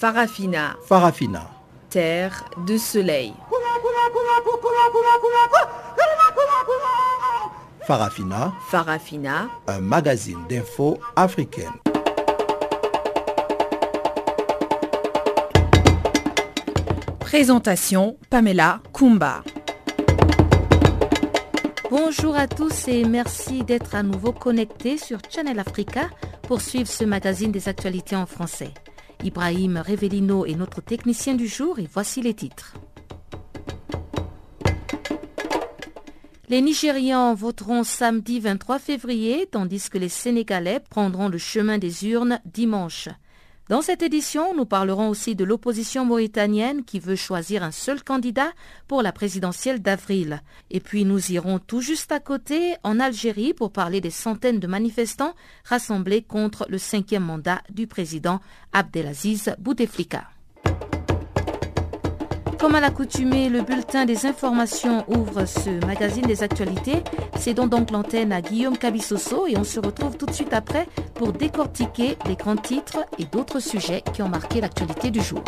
Farafina. Farafina. Terre de soleil. Farafina. Farafina. Un magazine d'infos africaine. Présentation Pamela Kumba. Bonjour à tous et merci d'être à nouveau connectés sur Channel Africa pour suivre ce magazine des actualités en français. Ibrahim Revelino est notre technicien du jour et voici les titres. Les Nigérians voteront samedi 23 février tandis que les Sénégalais prendront le chemin des urnes dimanche. Dans cette édition, nous parlerons aussi de l'opposition mauritanienne qui veut choisir un seul candidat pour la présidentielle d'avril. Et puis nous irons tout juste à côté, en Algérie, pour parler des centaines de manifestants rassemblés contre le cinquième mandat du président Abdelaziz Bouteflika. Comme à l'accoutumée, le bulletin des informations ouvre ce magazine des actualités. C'est donc l'antenne à Guillaume Cabissoso et on se retrouve tout de suite après pour décortiquer les grands titres et d'autres sujets qui ont marqué l'actualité du jour.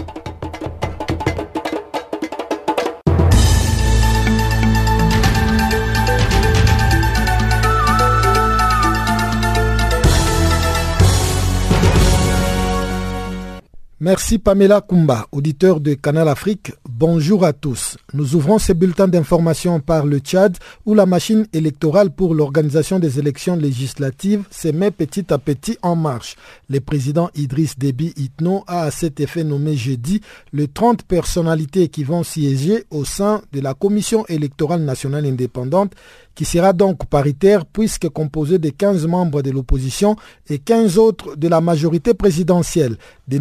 Merci Pamela Kumba, auditeur de Canal Afrique. Bonjour à tous. Nous ouvrons ces bulletins d'information par le Tchad où la machine électorale pour l'organisation des élections législatives se met petit à petit en marche. Le président Idriss Déby Itno a à cet effet nommé jeudi les 30 personnalités qui vont siéger au sein de la Commission électorale nationale indépendante qui sera donc paritaire puisque composé de 15 membres de l'opposition et 15 autres de la majorité présidentielle, des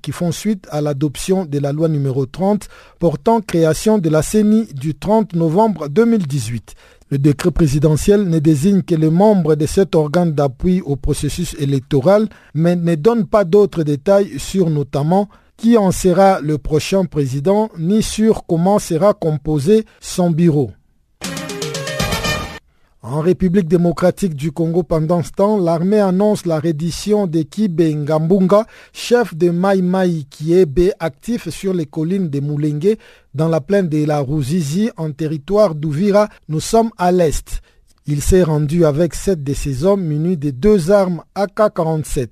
qui font suite à l'adoption de la loi numéro 30 portant création de la CENI du 30 novembre 2018. Le décret présidentiel ne désigne que les membres de cet organe d'appui au processus électoral, mais ne donne pas d'autres détails sur notamment qui en sera le prochain président, ni sur comment sera composé son bureau. En République démocratique du Congo, pendant ce temps, l'armée annonce la reddition de Kibe Ngambunga, chef de Mai Mai Kiebe, actif sur les collines de Moulengue, dans la plaine de la Rouzizi, en territoire d'Ouvira. Nous sommes à l'est. Il s'est rendu avec sept de ses hommes munis de deux armes AK-47.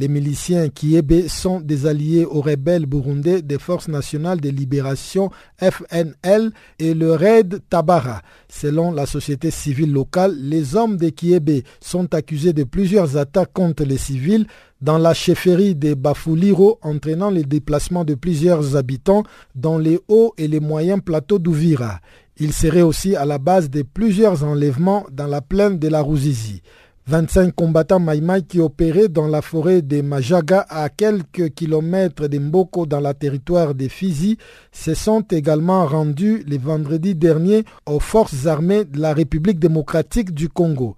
Les miliciens Kiebe sont des alliés aux rebelles burundais des Forces nationales de libération FNL et le RAID Tabara. Selon la société civile locale, les hommes de Kiebe sont accusés de plusieurs attaques contre les civils dans la chefferie de Bafuliro entraînant le déplacement de plusieurs habitants dans les hauts et les moyens plateaux d'Ouvira. Il serait aussi à la base de plusieurs enlèvements dans la plaine de la Rouzizi. 25 combattants Maïmaï qui opéraient dans la forêt de Majaga à quelques kilomètres de Mboko dans le territoire de Fizi se sont également rendus le vendredi dernier aux forces armées de la République démocratique du Congo.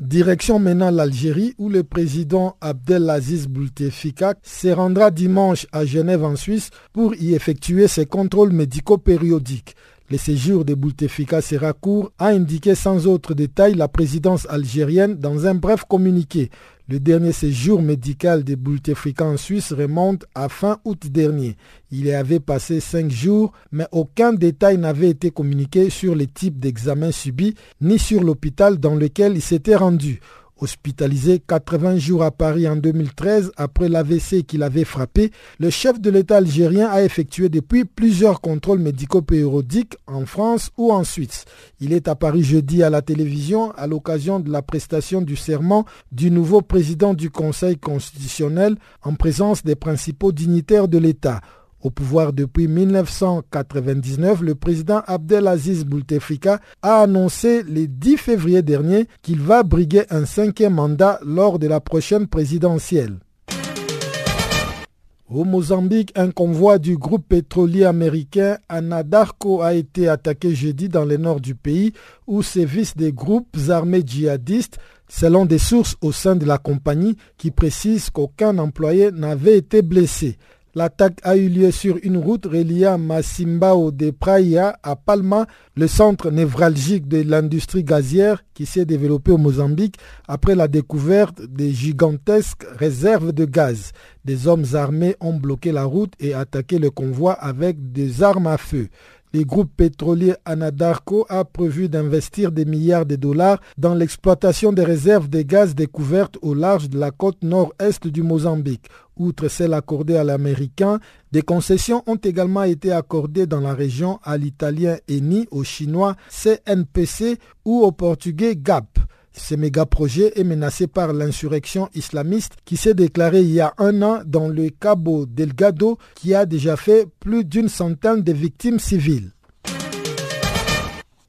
Direction maintenant l'Algérie où le président Abdelaziz Bouteflika se rendra dimanche à Genève en Suisse pour y effectuer ses contrôles médicaux périodiques. Le séjour de Bouteflika sera court, a indiqué sans autre détail la présidence algérienne dans un bref communiqué. Le dernier séjour médical de Bouteflika en Suisse remonte à fin août dernier. Il y avait passé cinq jours, mais aucun détail n'avait été communiqué sur les types d'examens subis ni sur l'hôpital dans lequel il s'était rendu. Hospitalisé 80 jours à Paris en 2013 après l'AVC qu'il avait frappé, le chef de l'État algérien a effectué depuis plusieurs contrôles médicaux périodiques en France ou en Suisse. Il est à Paris jeudi à la télévision à l'occasion de la prestation du serment du nouveau président du Conseil constitutionnel en présence des principaux dignitaires de l'État. Au pouvoir depuis 1999, le président Abdelaziz Bouteflika a annoncé le 10 février dernier qu'il va briguer un cinquième mandat lors de la prochaine présidentielle. Au Mozambique, un convoi du groupe pétrolier américain Anadarko a été attaqué jeudi dans le nord du pays où sévissent des groupes armés djihadistes selon des sources au sein de la compagnie qui précisent qu'aucun employé n'avait été blessé. L'attaque a eu lieu sur une route reliant Masimbao de Praia à Palma, le centre névralgique de l'industrie gazière qui s'est développé au Mozambique après la découverte des gigantesques réserves de gaz. Des hommes armés ont bloqué la route et attaqué le convoi avec des armes à feu. Le groupe pétrolier Anadarko a prévu d'investir des milliards de dollars dans l'exploitation des réserves de gaz découvertes au large de la côte nord-est du Mozambique. Outre celles accordées à l'américain, des concessions ont également été accordées dans la région à l'italien ENI, au chinois CNPC ou au portugais GAP. Ce méga-projet est menacé par l'insurrection islamiste qui s'est déclarée il y a un an dans le Cabo Delgado qui a déjà fait plus d'une centaine de victimes civiles.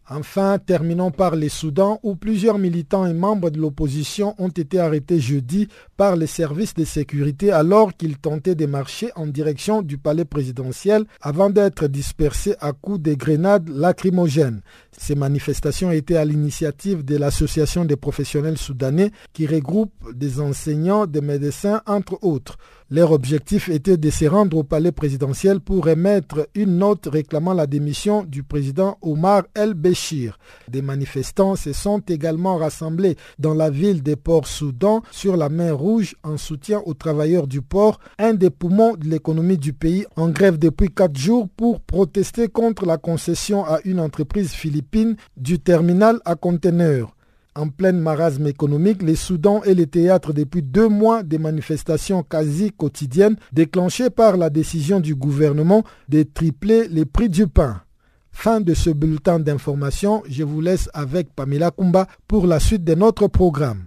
Enfin, terminons par les Soudans où plusieurs militants et membres de l'opposition ont été arrêtés jeudi par les services de sécurité alors qu'ils tentaient de marcher en direction du palais présidentiel avant d'être dispersés à coups de grenades lacrymogènes. Ces manifestations étaient à l'initiative de l'Association des professionnels soudanais qui regroupe des enseignants, des médecins, entre autres. Leur objectif était de se rendre au palais présidentiel pour émettre une note réclamant la démission du président Omar el-Béchir. Des manifestants se sont également rassemblés dans la ville des ports Soudan sur la mer En soutien aux travailleurs du port, un des poumons de l'économie du pays, en grève depuis quatre jours pour protester contre la concession à une entreprise philippine du terminal à conteneurs. En pleine marasme économique, les Soudan est le théâtre depuis deux mois des manifestations quasi quotidiennes déclenchées par la décision du gouvernement de tripler les prix du pain. Fin de ce bulletin d'information, je vous laisse avec Pamela Kumba pour la suite de notre programme.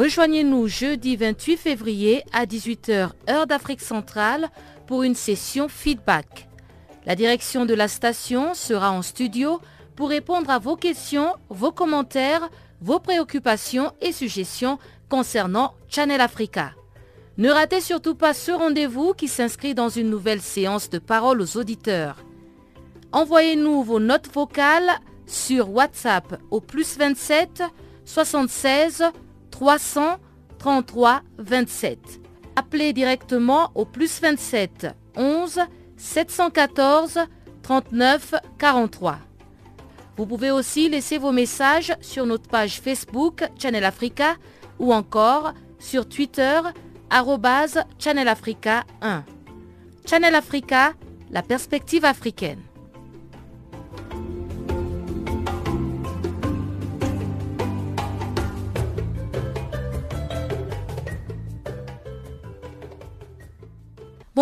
Rejoignez-nous jeudi 28 février à 18h heure d'Afrique centrale pour une session feedback. La direction de la station sera en studio pour répondre à vos questions, vos commentaires, vos préoccupations et suggestions concernant Channel Africa. Ne ratez surtout pas ce rendez-vous qui s'inscrit dans une nouvelle séance de parole aux auditeurs. Envoyez-nous vos notes vocales sur WhatsApp au plus 27 76 333 27. Appelez directement au plus 27 11 714 39 43. Vous pouvez aussi laisser vos messages sur notre page Facebook Channel Africa ou encore sur Twitter Channel Africa 1. Channel Africa, la perspective africaine.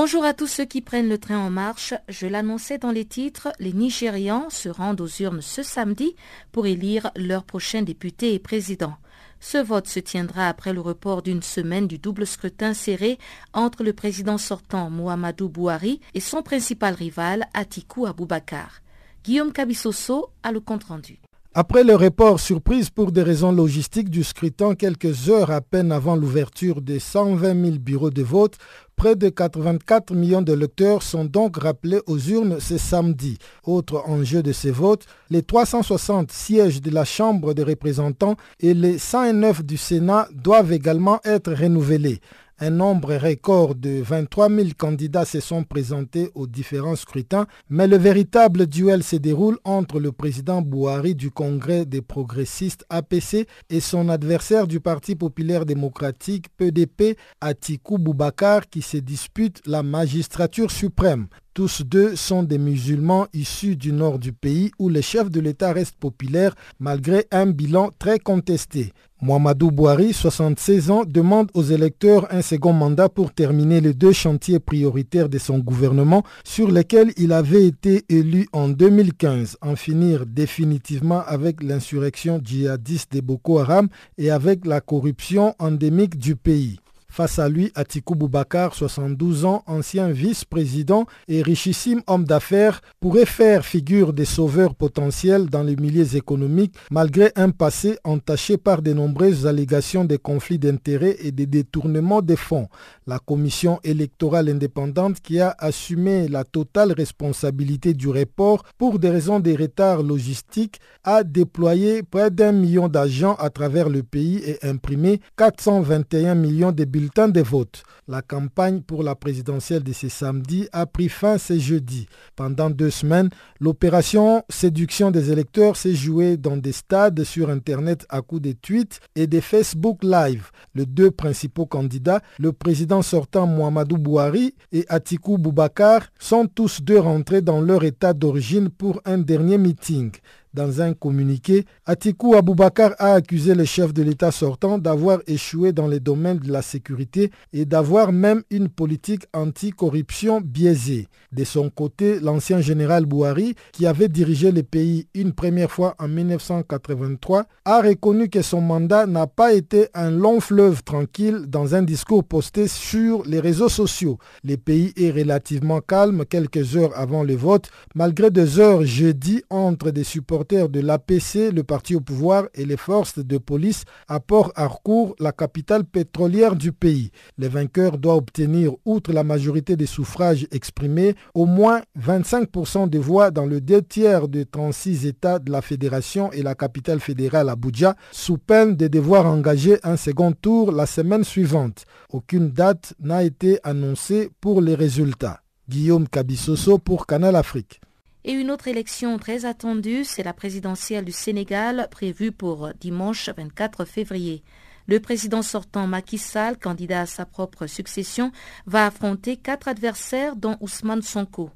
Bonjour à tous ceux qui prennent le train en marche. Je l'annonçais dans les titres, les Nigérians se rendent aux urnes ce samedi pour élire leur prochain député et président. Ce vote se tiendra après le report d'une semaine du double scrutin serré entre le président sortant Muhammadu Bouhari et son principal rival Atiku Abubakar. Guillaume Kabissoso a le compte rendu. Après le report surprise pour des raisons logistiques du scrutin quelques heures à peine avant l'ouverture des 120 000 bureaux de vote, près de 84 millions de lecteurs sont donc rappelés aux urnes ce samedi. Autre enjeu de ces votes, les 360 sièges de la Chambre des représentants et les 109 du Sénat doivent également être renouvelés. Un nombre record de 23 000 candidats se sont présentés aux différents scrutins, mais le véritable duel se déroule entre le président Bouhari du Congrès des progressistes APC et son adversaire du Parti populaire démocratique PDP, Atikou Boubakar, qui se dispute la magistrature suprême. Tous deux sont des musulmans issus du nord du pays où le chef de l'État reste populaire malgré un bilan très contesté. Mohamedou Bouhari, 76 ans, demande aux électeurs un second mandat pour terminer les deux chantiers prioritaires de son gouvernement sur lesquels il avait été élu en 2015, en finir définitivement avec l'insurrection djihadiste de Boko Haram et avec la corruption endémique du pays. Face à lui, Atikou Boubakar, 72 ans, ancien vice-président et richissime homme d'affaires, pourrait faire figure des sauveurs potentiels dans les milieux économiques malgré un passé entaché par de nombreuses allégations de conflits d'intérêts et de détournements des fonds. La commission électorale indépendante qui a assumé la totale responsabilité du report pour des raisons de retard logistique a déployé près d'un million d'agents à travers le pays et imprimé 421 millions de bulletins des votes. La campagne pour la présidentielle de ce samedi a pris fin ce jeudi. Pendant deux semaines, l'opération séduction des électeurs s'est jouée dans des stades sur Internet à coups de tweets et des Facebook Live. Les deux principaux candidats, le président sortant Mohamedou Bouhari et Atikou Boubakar, sont tous deux rentrés dans leur état d'origine pour un dernier meeting. Dans un communiqué, Atikou Aboubakar a accusé le chef de l'État sortant d'avoir échoué dans les domaines de la sécurité et d'avoir même une politique anti-corruption biaisée. De son côté, l'ancien général Bouhari, qui avait dirigé le pays une première fois en 1983, a reconnu que son mandat n'a pas été un long fleuve tranquille dans un discours posté sur les réseaux sociaux. Le pays est relativement calme quelques heures avant le vote, malgré des heures jeudi entre des supporters de l'APC, le parti au pouvoir, et les forces de police à Port-Harcourt, la capitale pétrolière du pays. Le vainqueur doit obtenir, outre la majorité des suffrages exprimés, au moins 25% des voix dans le deux tiers des 36 États de la fédération et la capitale fédérale Abuja, sous peine de devoir engager un second tour la semaine suivante. Aucune date n'a été annoncée pour les résultats. Guillaume Kabissoso pour Canal Afrique. Et une autre élection très attendue, c'est la présidentielle du Sénégal prévue pour dimanche 24 février. Le président sortant Macky Sall, candidat à sa propre succession, va affronter quatre adversaires dont Ousmane Sonko.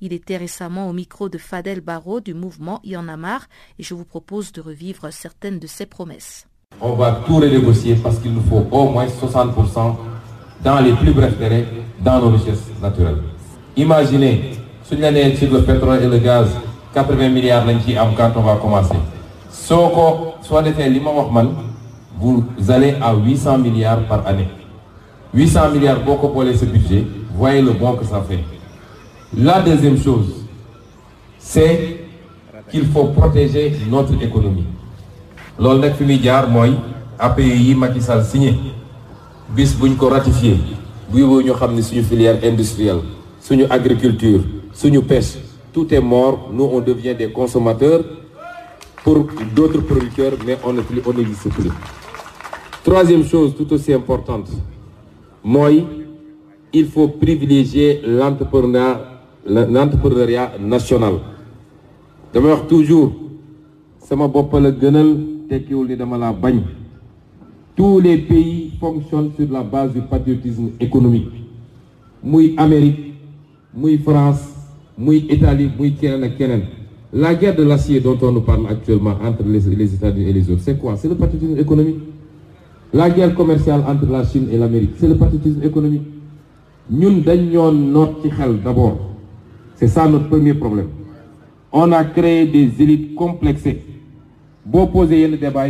Il était récemment au micro de Fadel Barro du mouvement Y en a marre et je vous propose de revivre certaines de ses promesses. On va tout renégocier parce qu'il nous faut au moins 60% dans les plus brefs délais dans nos richesses naturelles. Imaginez suñu la nee le pétrole et le gaz 80 milliards lañ ciy am quand on va commencer. Soo ko soo defee vous allez à 800 milliards par année. 800 milliards boo ko boolee ce budget voyez le bon que ça fait. La deuxième chose c'est qu'il faut protéger notre économie. Loolu nag fi muy jaar mooy yi Macky Sall signé. Bis buñ ko ratifié bu yóbboo ñu xam suñu filière industrielle suñu agriculture suñu pêche. Tout est mort nous on devient des consommateurs pour d'autres producteurs mais on ne on n'existe plus. Troisième chose tout aussi importante mooy il faut privilégier l'entrepreneuriat national. Damay wax toujours sama bopp la gënal tekkiwul ni dama laa bañ. Tous les pays fonctionnent sur la base du patriotisme économique. Muy Amérique muy France la guerre de l'acier dont on nous parle actuellement entre les, États-Unis et les autres c'est quoi? C'est le patriotisme économique. La guerre commerciale entre la Chine et l'Amérique c'est le patriotisme économique. Ñun dañ ñoo noot ci xel d'abord. C'est ça notre premier problème. On a créé des élites complexées. Boo posé yenn débat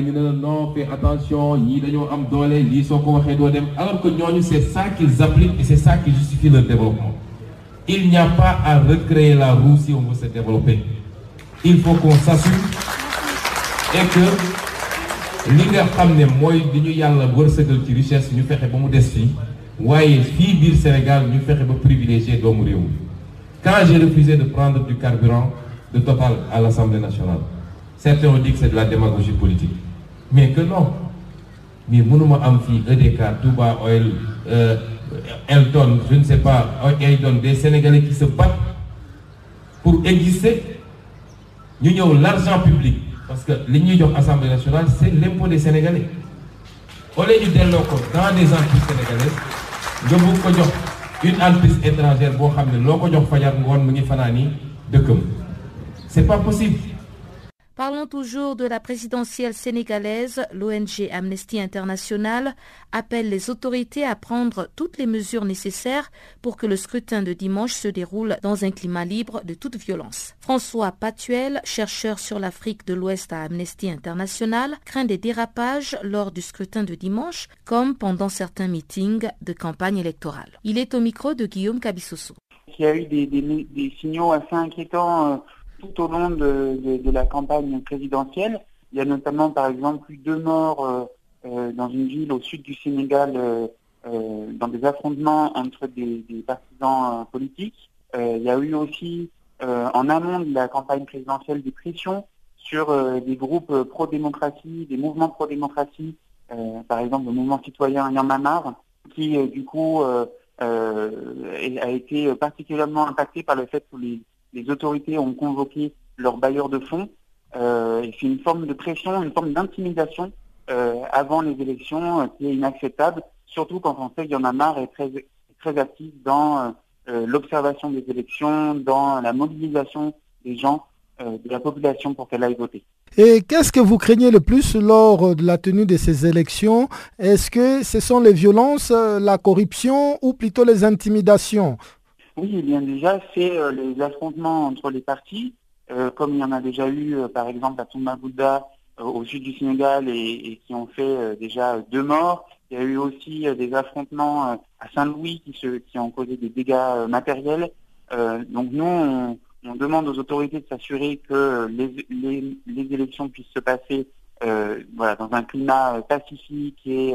attention alors que ñooñu c'est ça qu'ils appliquent et c'est ça qui justifie leur développement il n'y a pas à recréer la roue si on veut se développer. Il faut qu'on s'assume et que li nga xam ne mooy li ñu yàlla wërsëgal ci richesse ñu fexe ba mu des fii. Waaye fii biir Sénégal quand j'ai refusé de prendre du carburant de Total à l'Assemblée nationale certains ont dit que c'est de la démagogie politique. Mais que non. Mais mënuma am fii EDK Touba Oil euh, Elton je ne sais pas. Elton des Sénégalais qui se battent pour exister. Ñu ñëw l'argent public. Parce que li ñuy jox Assemblée nationale c'est l'impôt des Sénégalais. Au lieu ñu delloo ko dans des entreprises sénégalaises bëgg ko jox une entreprise étrangère ne loo ko jox fajar ngoon mu ngi fanaani dëkkam. C'est pas possible Parlons toujours de la présidentielle sénégalaise. L'ONG Amnesty International appelle les autorités à prendre toutes les mesures nécessaires pour que le scrutin de dimanche se déroule dans un climat libre de toute violence. François Patuel, chercheur sur l'Afrique de l'Ouest à Amnesty International, craint des dérapages lors du scrutin de dimanche, comme pendant certains meetings de campagne électorale. Il est au micro de Guillaume Cabissoso. Il y a eu des, signaux assez inquiétants euh, tout au long de, la campagne présidentielle. Il y a notamment, par exemple, eu deux morts euh, euh, dans une ville au sud du Sénégal euh, dans des affrontements entre des, partisans politiques. il y a eu aussi, en amont de la campagne présidentielle, des pressions sur des groupes pro-démocratie, des mouvements pro-démocratie, par exemple le mouvement citoyen Yamamar, qui du coup a été particulièrement impacté par le fait que les, les autorités ont convoqué leurs bailleurs de fonds. Euh, c'est une forme de pression, une forme d'intimidation euh, avant les élections euh, qui est inacceptable, surtout quand on sait qu'il y en a marre et très, très actif dans l'observation des élections, dans la mobilisation des gens, de la population pour qu'elle aille voter. Et qu'est-ce que vous craignez le plus lors de la tenue de ces élections? Est-ce que ce sont les violences, la corruption ou plutôt les intimidations? Oui, eh bien déjà, c'est euh, les affrontements entre les partis, euh, comme il y en a déjà eu, euh, par exemple, à Tombabouda, au sud du Sénégal, et, qui ont fait déjà deux morts. Il y a eu aussi des affrontements à Saint-Louis qui, ont causé des dégâts matériels. donc nous, on, demande aux autorités de s'assurer que les, élections puissent se passer dans un climat pacifique et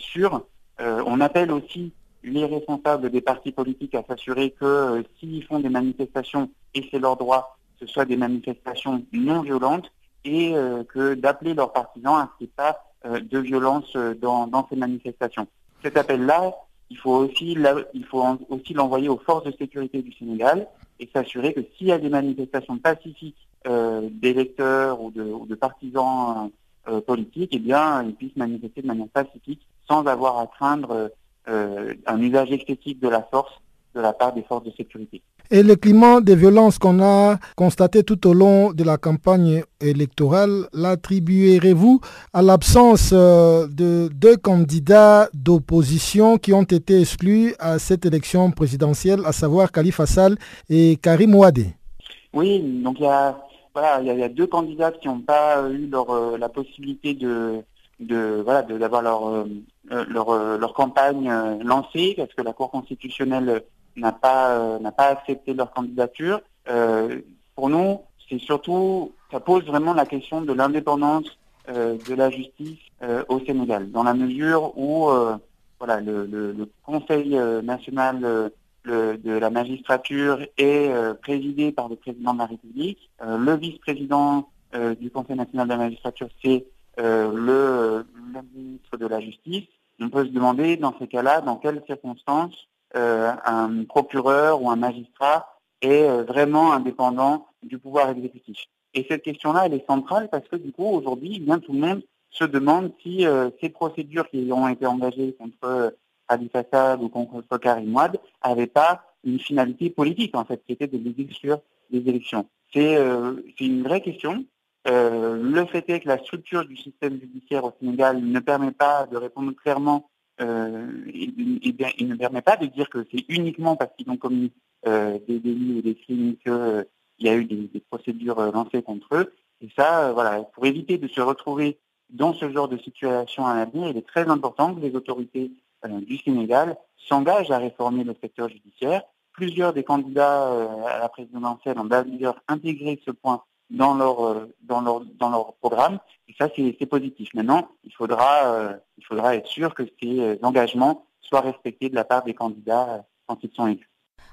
sûr. on appelle aussi les responsables des partis politiques à s'assurer que euh, s'ils font des manifestations, et c'est leur droit, ce soit des manifestations non violentes, et euh, que d'appeler leurs partisans à ce qu'il n'y ait pas euh, de violence dans, ces manifestations. Cet appel-là, il faut aussi il faut aussi l'envoyer aux forces de sécurité du Sénégal et s'assurer que s'il y a des manifestations pacifiques d'électeurs ou de, partisans politiques, eh bien, ils puissent manifester de manière pacifique sans avoir à craindre un usage excessif de la force de la part des forces de sécurité. Et le climat de violence qu'on a constaté tout au long de la campagne électorale, l'attribuerez-vous à l'absence euh, de deux candidats d'opposition qui ont été exclus à cette élection présidentielle, à savoir Khalifa Sall et Karim Ouadé? Oui, donc il y a, voilà, il y a, deux candidats qui n'ont pas eu leur, euh, la possibilité de, de voilà d'avoir leur euh, euh, leur, euh, leur campagne lancée parce que la Cour constitutionnelle n'a pas n'a pas accepté leur candidature. pour nous, c'est surtout ça pose vraiment la question de l'indépendance de la justice au Sénégal, dans la mesure où voilà le, Conseil national de la magistrature est présidé par le président de la République. le vice-président du Conseil national de la magistrature, c'est euh, le, ministre de la Justice, on peut se demander dans ces cas-là, dans quelles circonstances euh, un procureur ou un magistrat est euh, vraiment indépendant du pouvoir exécutif. Et cette question-là, elle est centrale parce que du coup, aujourd'hui, eh bien tout le monde se demande si ces procédures qui ont été engagées contre Ali Fassad ou contre Karim Ouad n'avaient pas une finalité politique, en fait, qui était de les exclure des élections. C'est une vraie question euh, le fait est que la structure du système judiciaire au Sénégal ne permet pas de répondre clairement, euh, il, ne permet pas de dire que c'est uniquement parce qu'ils ont commis euh, des délits ou des crimes qu'il y a eu des, procédures lancées contre eux. Et ça, voilà, pour éviter de se retrouver dans ce genre de situation à l'avenir, il est très important que les autorités du Sénégal s'engagent à réformer le secteur judiciaire. Plusieurs des candidats à la présidentielle ont d'ailleurs intégré ce point dans leur, euh, dans leur, dans leur programme. Et ça, c'est positif. Maintenant, il faudra, euh, il faudra être sûr que ces euh, engagements soient respectés de la part des candidats quand ils sont élus.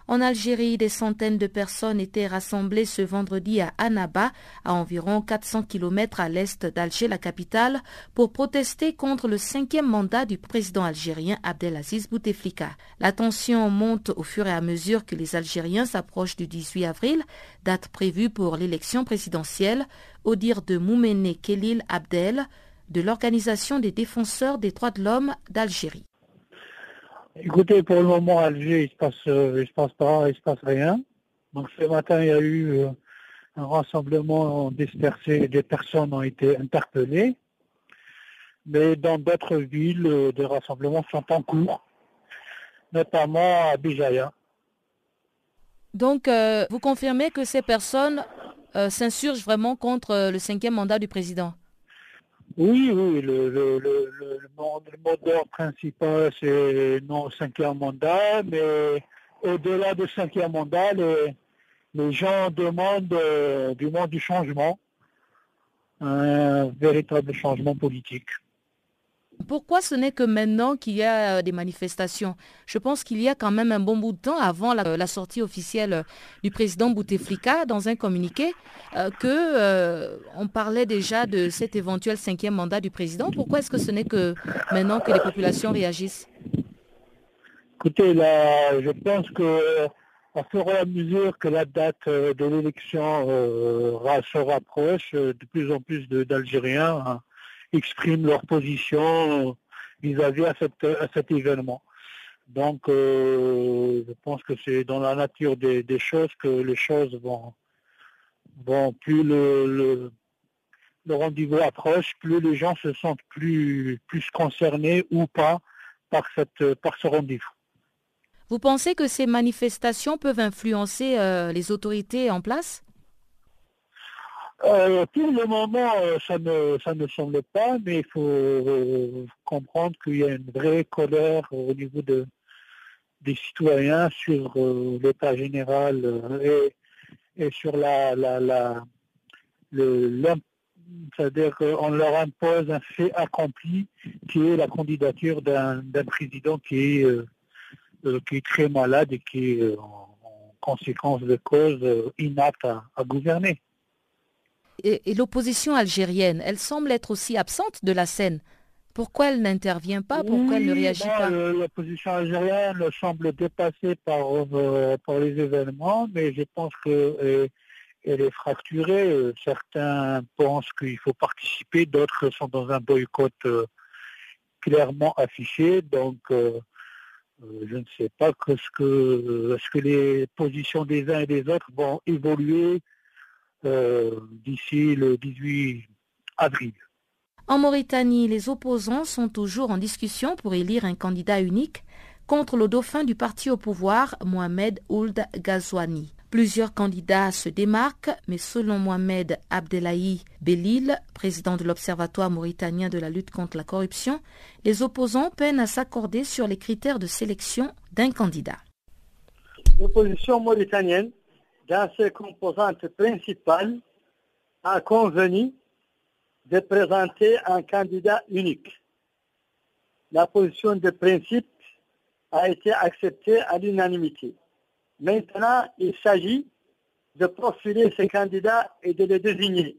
En Algérie, des centaines de personnes étaient rassemblées ce vendredi à Annaba, à environ 400 km à l'est d'Alger, la capitale, pour protester contre le cinquième mandat du président algérien Abdelaziz Bouteflika. La tension monte au fur et à mesure que les Algériens s'approchent du 18 avril, date prévue pour l'élection présidentielle, au dire de Moumene Kelil Abdel, de l'Organisation des défenseurs des droits de l'homme d'Algérie. Écoutez, pour le moment, à Alger, il se passe, il se passe pas, il se passe rien. Donc ce matin, il y a eu un rassemblement dispersé, des personnes ont été interpellées. Mais dans d'autres villes, des rassemblements sont en cours, notamment à Bijaya. Donc, vous confirmez que ces personnes s'insurgent vraiment contre le cinquième mandat du président? Oui, oui, le, le, le, le, mot principal, c'est non cinquième mandat, mais au-delà du cinquième mandat, les, les gens demandent euh, du monde du changement, un véritable changement politique. Pourquoi ce n'est que maintenant qu'il y a euh, des manifestations? Je pense qu'il y a quand même un bon bout de temps avant la, sortie officielle euh, du président Bouteflika dans un communiqué on parlait déjà de cet éventuel cinquième mandat du président. Pourquoi est-ce que ce n'est que maintenant que les populations réagissent? Écoutez, là, je pense que à fur et à mesure que la date euh, de l'élection se rapproche, de plus en plus d'Algériens hein, expriment leur position vis-à-vis à, cet événement. Donc, euh, je pense que c'est dans la nature des, choses que les choses vont, vont plus le, le, rendez-vous approche, plus les gens se sentent plus, plus concernés ou pas par, cette, par ce rendez-vous. Vous pensez que ces manifestations peuvent influencer euh, les autorités en place? Euh, pour le moment, euh, ça ne, ça ne semble pas, mais il faut euh, comprendre qu'il y a une vraie colère au niveau de, des citoyens sur l'état général et, sur la, la, la c'est-à-dire qu'on leur impose un fait accompli qui est la candidature d'un président qui est, qui est très malade et qui est en, conséquence de cause inapte à gouverner et, l'opposition algérienne, elle semble être aussi absente de la scène. Pourquoi elle n'intervient pas? Pourquoi elle ne réagit pas? L'opposition algérienne semble dépassée par, euh, par les événements, mais je pense qu'elle euh, est fracturée. Certains pensent qu'il faut participer, d'autres sont dans un boycott euh, clairement affiché. Donc, je ne sais pas que ce que, est-ce que les positions des uns et des autres vont évoluer euh, d'ici le 18 avril. En Mauritanie, les opposants sont toujours en discussion pour élire un candidat unique contre le dauphin du parti au pouvoir, Mohamed Ould Ghazouani. Plusieurs candidats se démarquent, mais selon Mohamed Abdelahi Belil, président de l'Observatoire mauritanien de la lutte contre la corruption, les opposants peinent à s'accorder sur les critères de sélection d'un candidat. L'opposition mauritanienne dans ses composantes principales, a convenu de présenter un candidat unique. La position de principe a été acceptée à l'unanimité. Maintenant, il s'agit de profiler ces candidats et de les désigner.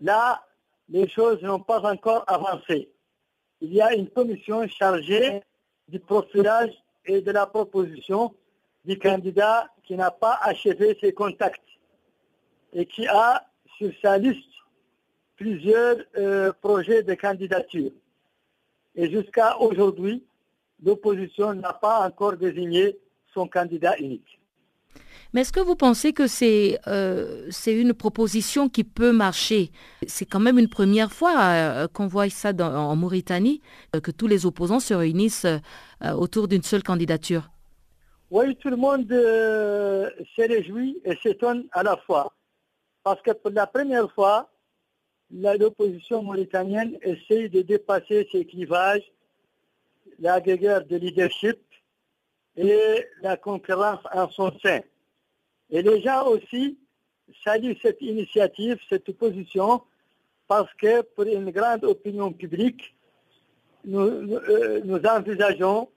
Là, les choses n'ont pas encore avancé. Il y a une commission chargée du profilage et de la proposition du candidat qui n'a pas achevé ses contacts et qui a sur sa liste plusieurs euh, projets de candidature. Et jusqu'à aujourd'hui, l'opposition n'a pas encore désigné son candidat unique. Mais est-ce que vous pensez que c'est euh, une proposition qui peut marcher? C'est quand même une première fois euh, qu'on voit ça en Mauritanie, que tous les opposants se réunissent autour d'une seule candidature. Oui, tout le monde euh, s'est réjoui et s'étonne à la fois. Parce que pour la première fois, l'opposition mauritanienne essaie de dépasser ces clivages, la guerre de leadership et la concurrence en son sein. Et les gens aussi saluent cette initiative, cette opposition, parce que pour une grande opinion publique, nous, nous euh, envisageons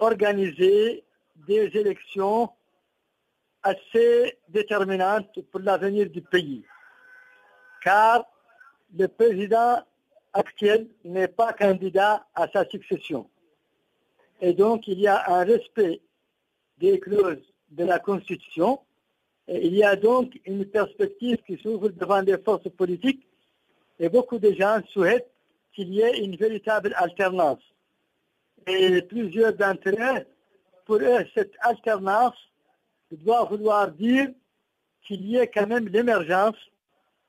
organiser des élections assez déterminantes pour l'avenir du pays. Car le président actuel n'est pas candidat à sa succession. Et donc, il y a un respect des clauses de la Constitution. Et il y a donc une perspective qui s'ouvre devant les forces politiques. Et beaucoup de gens souhaitent qu'il y ait une véritable alternance. Et plusieurs d'entre eux, pour eux, cette alternance doit vouloir dire qu'il y ait quand même l'émergence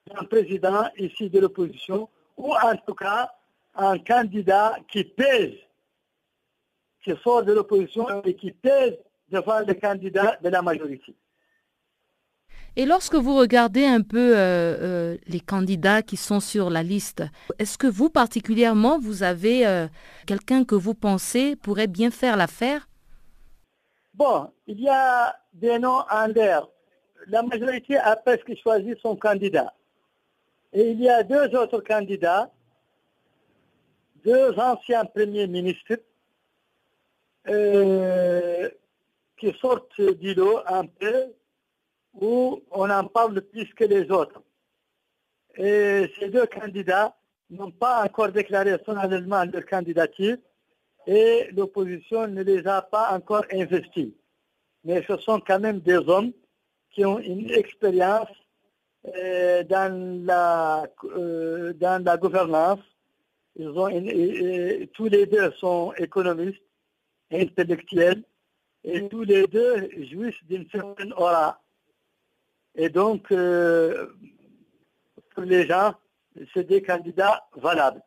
d'un président ici de l'opposition, ou en tout cas un candidat qui pèse, qui sort de l'opposition et qui pèse devant le candidat de la majorité. Et lorsque vous regardez un peu euh, euh, les candidats qui sont sur la liste, est-ce que vous particulièrement, vous avez euh, quelqu'un que vous pensez pourrait bien faire l'affaire? Bon, il y a des noms en l'air. La majorité a presque choisi son candidat. Et il y a deux autres candidats, deux anciens premiers ministres, qui sortent du lot un peu où on en parle plus que les autres. Et ces deux candidats n'ont pas encore déclaré solennellement leur candidature et l'opposition ne les a pas encore investis. Mais ce sont quand même des hommes qui ont une expérience euh, dans, la, euh, dans la gouvernance. Ils ont tous les deux sont économistes, intellectuels, et tous les deux jouissent d'une certaine aura. Et donc, euh, pour les gens, c'est des candidats valables.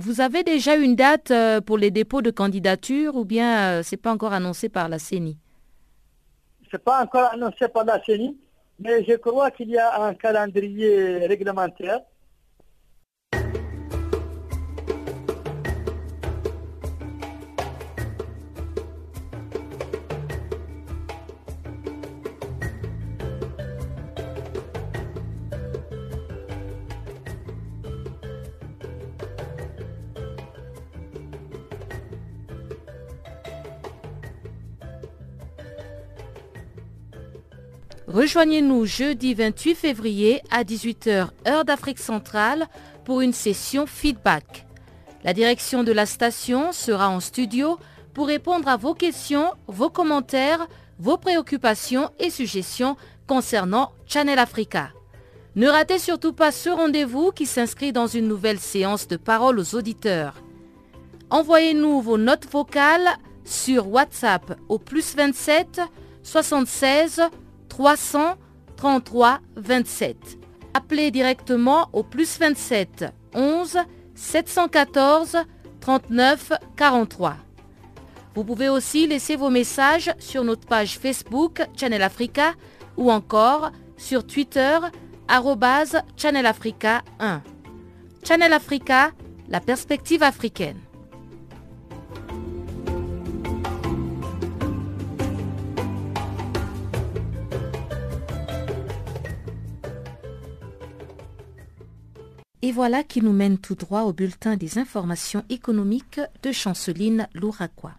Vous avez déjà une date euh, pour les dépôts de candidature ou bien euh, ce n'est pas encore annoncé par la CENI? Ce n'est pas encore annoncé par la CENI, mais je crois qu'il y a un calendrier réglementaire Rejoignez-nous jeudi 28 février à 18h heure d'Afrique centrale pour une session feedback. La direction de la station sera en studio pour répondre à vos questions, vos commentaires, vos préoccupations et suggestions concernant Channel Africa. Ne ratez surtout pas ce rendez-vous qui s'inscrit dans une nouvelle séance de parole aux auditeurs. Envoyez-nous vos notes vocales sur WhatsApp au plus 27 76 333 27. Appelez directement au plus 27 11 714 39 43. Vous pouvez aussi laisser vos messages sur notre page Facebook Channel Africa ou encore sur Twitter Channel Africa 1. Channel Africa, la perspective africaine. Et voilà qui nous mène tout droit au bulletin des informations économiques de Chanceline Louraquois.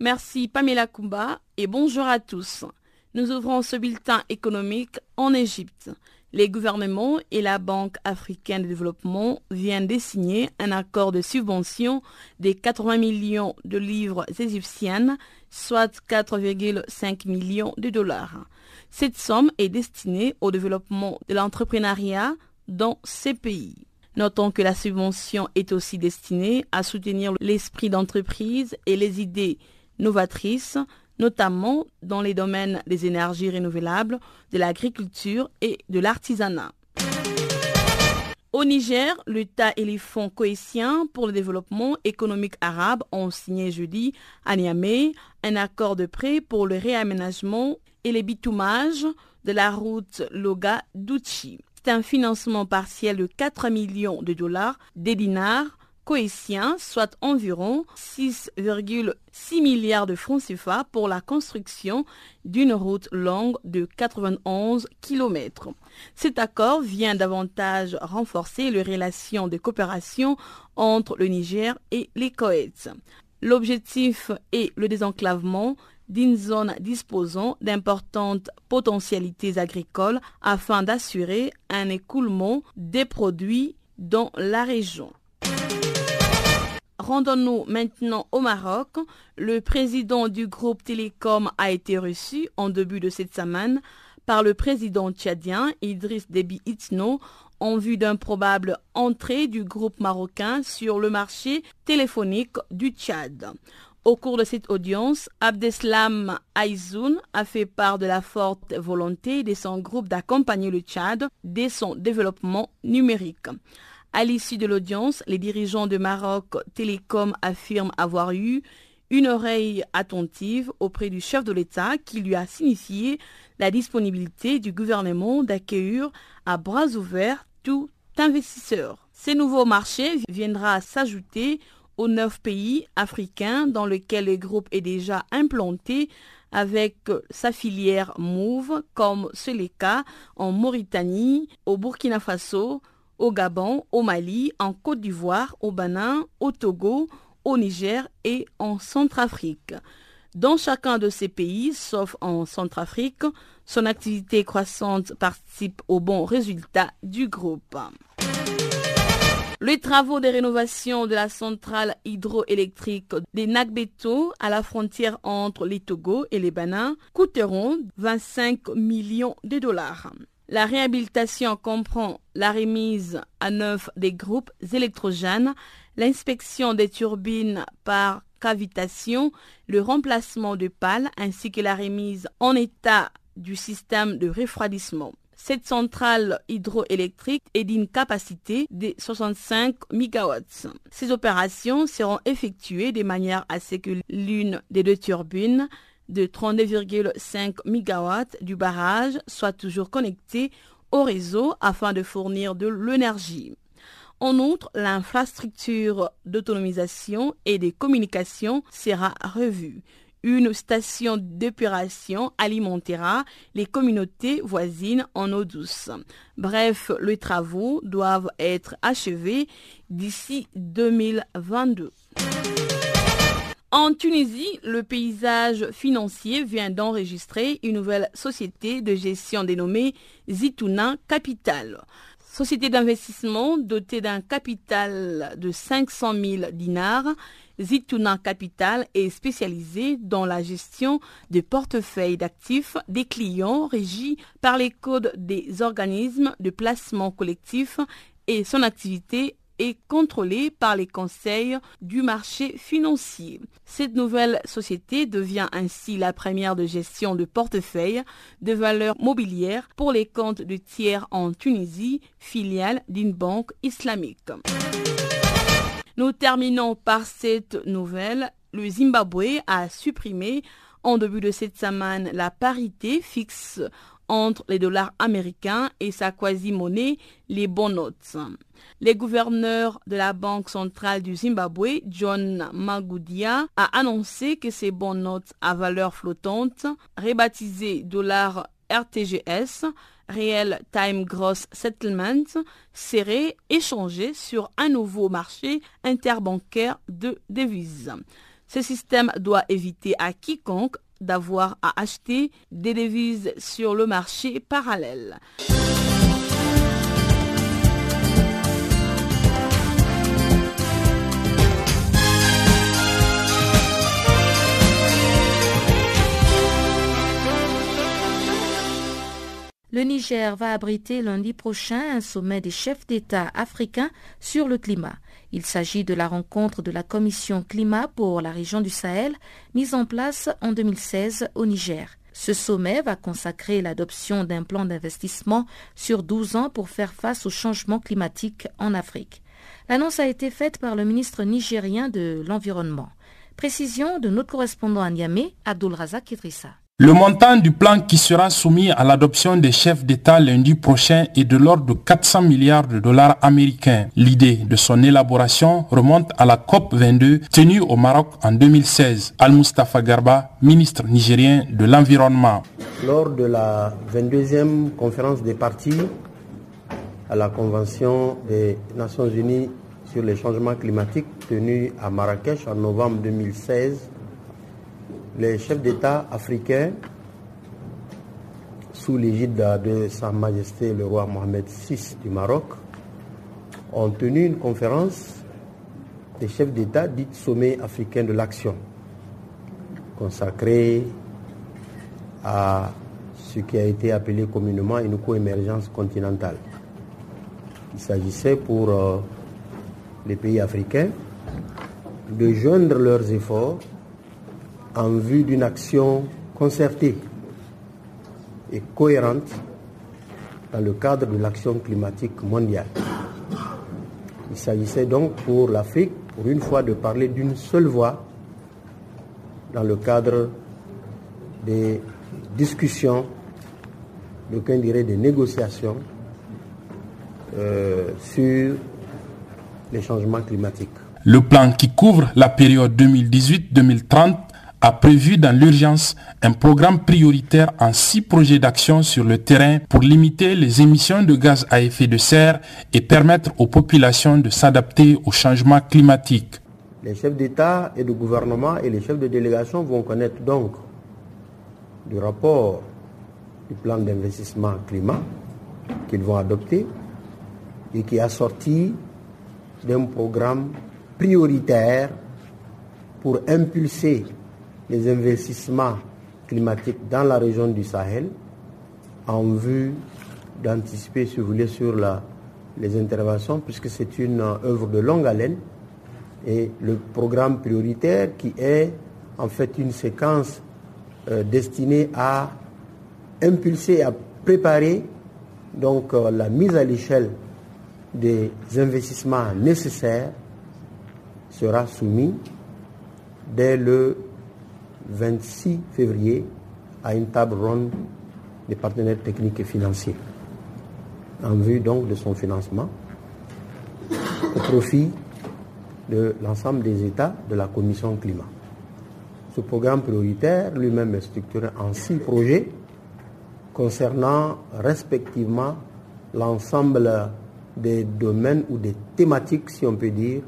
Merci Pamela Kumba et bonjour à tous. Nous ouvrons ce bulletin économique en Égypte. Les gouvernements et la Banque africaine de développement viennent de signer un accord de subvention de 80 millions de livres égyptiennes, soit 4,5 millions de dollars. Cette somme est destinée au développement de l'entrepreneuriat dans ces pays. Notons que la subvention est aussi destinée à soutenir l'esprit d'entreprise et les idées novatrices notamment dans les domaines des énergies renouvelables, de l'agriculture et de l'artisanat. Au Niger, l'État et les fonds coétiens pour le développement économique arabe ont signé jeudi à Niamey un accord de prêt pour le réaménagement et les bitoumages de la route Loga-Douchi. C'est un financement partiel de 4 millions de dollars, des dinars, coétien, soit environ 6,6 milliards de francs CFA pour la construction d'une route longue de 91 km. Cet accord vient davantage renforcer les relations de coopération entre le Niger et les Koweït. L'objectif est le désenclavement d'une zone disposant d'importantes potentialités agricoles afin d'assurer un écoulement des produits dans la région. Rendons-nous maintenant au Maroc. Le président du groupe Télécom a été reçu en début de cette semaine par le président tchadien Idriss Déby Itno en vue d'un probable entrée du groupe marocain sur le marché téléphonique du Tchad. Au cours de cette audience, Abdeslam Aizoun a fait part de la forte volonté de son groupe d'accompagner le Tchad dès son développement numérique. À l'issue de l'audience, les dirigeants de Maroc Télécom affirment avoir eu une oreille attentive auprès du chef de l'État qui lui a signifié la disponibilité du gouvernement d'accueillir à bras ouverts tout investisseur. Ces nouveaux marchés viendra s'ajouter aux neuf pays africains dans lesquels le groupe est déjà implanté avec sa filière Move, comme c'est le cas en Mauritanie, au Burkina Faso, au Gabon, au Mali, en Côte d'Ivoire, au Bénin, au Togo, au Niger et en Centrafrique. Dans chacun de ces pays, sauf en Centrafrique, son activité croissante participe aux bons résultats du groupe. Les travaux de rénovation de la centrale hydroélectrique des Nagbeto à la frontière entre les Togo et les Bénin coûteront 25 millions de dollars. La réhabilitation comprend la remise à neuf des groupes électrogènes, l'inspection des turbines par cavitation, le remplacement de pales ainsi que la remise en état du système de refroidissement. Cette centrale hydroélectrique est d'une capacité de 65 MW. Ces opérations seront effectuées de manière à ce que l'une des deux turbines de 32,5 MW du barrage soit toujours connectée au réseau afin de fournir de l'énergie. En outre, l'infrastructure d'autonomisation et des communications sera revue une station d'épuration alimentera les communautés voisines en eau douce. Bref, les travaux doivent être achevés d'ici 2022. En Tunisie, le paysage financier vient d'enregistrer une nouvelle société de gestion dénommée Zitouna Capital. Société d'investissement dotée d'un capital de 500 000 dinars Zitouna Capital est spécialisé dans la gestion des portefeuilles d'actifs des clients régis par les codes des organismes de placement collectif et son activité est contrôlée par les conseils du marché financier. Cette nouvelle société devient ainsi la première de gestion de portefeuille de valeurs mobilières pour les comptes de tiers en Tunisie, filiale d'une banque islamique. Nous terminons par cette nouvelle. Le Zimbabwe a supprimé en début de cette semaine la parité fixe entre les dollars américains et sa quasi-monnaie, les notes. Le gouverneur de la Banque centrale du Zimbabwe, John Magudia, a annoncé que ces notes à valeur flottante, rebaptisées dollars RTGS, Real Time Gross Settlement serait échangé sur un nouveau marché interbancaire de devises. Ce système doit éviter à quiconque d'avoir à acheter des devises sur le marché parallèle. Le Niger va abriter lundi prochain un sommet des chefs d'État africains sur le climat. Il s'agit de la rencontre de la Commission climat pour la région du Sahel, mise en place en 2016 au Niger. Ce sommet va consacrer l'adoption d'un plan d'investissement sur 12 ans pour faire face au changement climatique en Afrique. L'annonce a été faite par le ministre nigérien de l'Environnement. Précision de notre correspondant à Niamey, Abdul Razak Idrissa. Le montant du plan qui sera soumis à l'adoption des chefs d'État lundi prochain est de l'ordre de 400 milliards de dollars américains. L'idée de son élaboration remonte à la COP 22 tenue au Maroc en 2016. Al-Mustafa Garba, ministre nigérien de l'Environnement. Lors de la 22e conférence des partis à la Convention des Nations Unies sur les changements climatiques tenue à Marrakech en novembre 2016, les chefs d'État africains, sous l'égide de Sa Majesté le roi Mohamed VI du Maroc, ont tenu une conférence des chefs d'État dit sommet africain de l'action, consacré à ce qui a été appelé communément une coémergence continentale. Il s'agissait pour euh, les pays africains de joindre leurs efforts en vue d'une action concertée et cohérente dans le cadre de l'action climatique mondiale. Il s'agissait donc pour l'Afrique, pour une fois, de parler d'une seule voix dans le cadre des discussions, d'aucuns diraient des négociations euh, sur les changements climatiques. Le plan qui couvre la période 2018-2030 a prévu dans l'urgence un programme prioritaire en six projets d'action sur le terrain pour limiter les émissions de gaz à effet de serre et permettre aux populations de s'adapter au changement climatique. Les chefs d'État et de gouvernement et les chefs de délégation vont connaître donc du rapport du plan d'investissement climat qu'ils vont adopter et qui est sorti d'un programme prioritaire pour impulser les investissements climatiques dans la région du Sahel en vue d'anticiper, si vous voulez, sur les interventions, puisque c'est une œuvre de longue haleine. Et le programme prioritaire qui est en fait une séquence euh, destinée à impulser, à préparer donc euh, la mise à l'échelle des investissements nécessaires sera soumis dès le 26 février à une table ronde des partenaires techniques et financiers en vue donc de son financement au profit de l'ensemble des États de la Commission climat. Ce programme prioritaire lui-même est structuré en six projets concernant respectivement l'ensemble des domaines ou des thématiques, si on peut dire,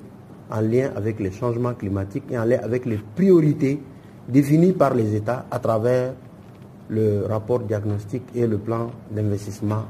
en lien avec les changements climatiques et en lien avec les priorités définies par les États à travers le rapport diagnostic et le plan d'investissement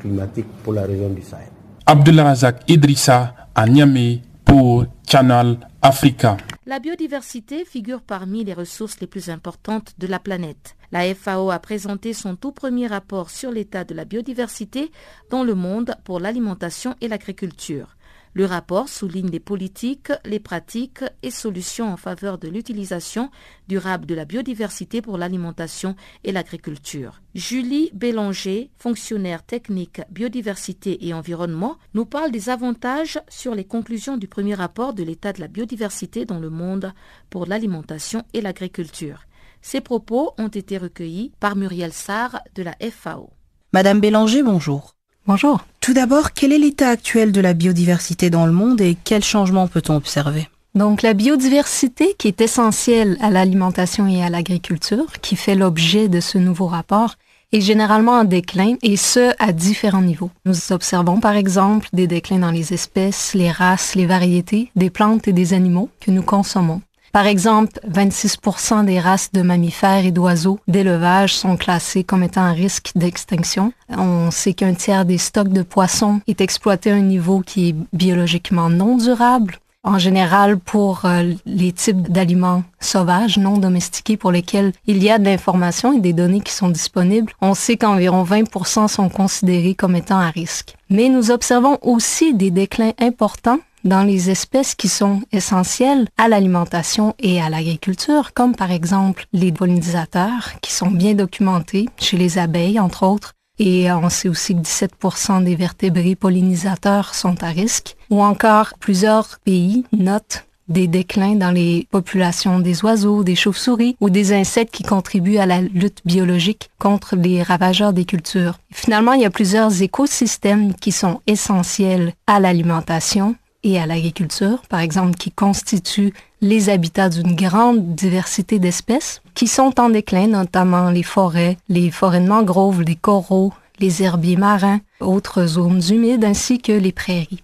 climatique pour la région du Sahel. Abdelrazak Idrissa à Niamey pour Channel Africa. La biodiversité figure parmi les ressources les plus importantes de la planète. La FAO a présenté son tout premier rapport sur l'état de la biodiversité dans le monde pour l'alimentation et l'agriculture. Le rapport souligne les politiques, les pratiques et solutions en faveur de l'utilisation durable de la biodiversité pour l'alimentation et l'agriculture. Julie Bélanger, fonctionnaire technique biodiversité et environnement, nous parle des avantages sur les conclusions du premier rapport de l'état de la biodiversité dans le monde pour l'alimentation et l'agriculture. Ces propos ont été recueillis par Muriel Sarr de la FAO. Madame Bélanger, bonjour. Bonjour. Tout d'abord, quel est l'état actuel de la biodiversité dans le monde et quels changements peut-on observer? Donc la biodiversité qui est essentielle à l'alimentation et à l'agriculture, qui fait l'objet de ce nouveau rapport, est généralement en déclin et ce à différents niveaux. Nous observons par exemple des déclins dans les espèces, les races, les variétés des plantes et des animaux que nous consommons. Par exemple, 26% des races de mammifères et d'oiseaux d'élevage sont classées comme étant à risque d'extinction. On sait qu'un tiers des stocks de poissons est exploité à un niveau qui est biologiquement non durable. En général, pour euh, les types d'aliments sauvages, non domestiqués, pour lesquels il y a de l'information et des données qui sont disponibles, on sait qu'environ 20% sont considérés comme étant à risque. Mais nous observons aussi des déclins importants dans les espèces qui sont essentielles à l'alimentation et à l'agriculture, comme par exemple les pollinisateurs qui sont bien documentés chez les abeilles, entre autres. Et on sait aussi que 17% des vertébrés pollinisateurs sont à risque. Ou encore, plusieurs pays notent des déclins dans les populations des oiseaux, des chauves-souris ou des insectes qui contribuent à la lutte biologique contre les ravageurs des cultures. Finalement, il y a plusieurs écosystèmes qui sont essentiels à l'alimentation et à l'agriculture, par exemple, qui constituent les habitats d'une grande diversité d'espèces qui sont en déclin, notamment les forêts, les forêts de mangroves, les coraux, les herbiers marins, autres zones humides ainsi que les prairies.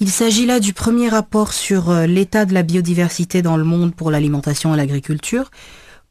Il s'agit là du premier rapport sur euh, l'état de la biodiversité dans le monde pour l'alimentation et l'agriculture.